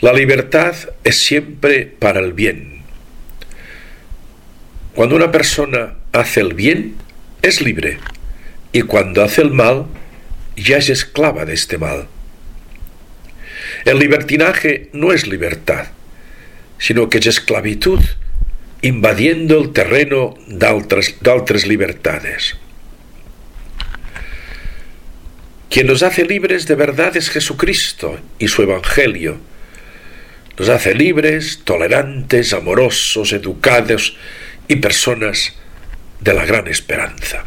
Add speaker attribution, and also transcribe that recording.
Speaker 1: La libertad es siempre para el bien. Cuando una persona hace el bien, es libre, y cuando hace el mal, ya es esclava de este mal. El libertinaje no es libertad, sino que es esclavitud invadiendo el terreno d'altres libertades. Quien nos hace libres de verdad es Jesucristo y su Evangelio. Nos hace libres, tolerantes, amorosos, educados y personas de la gran esperanza.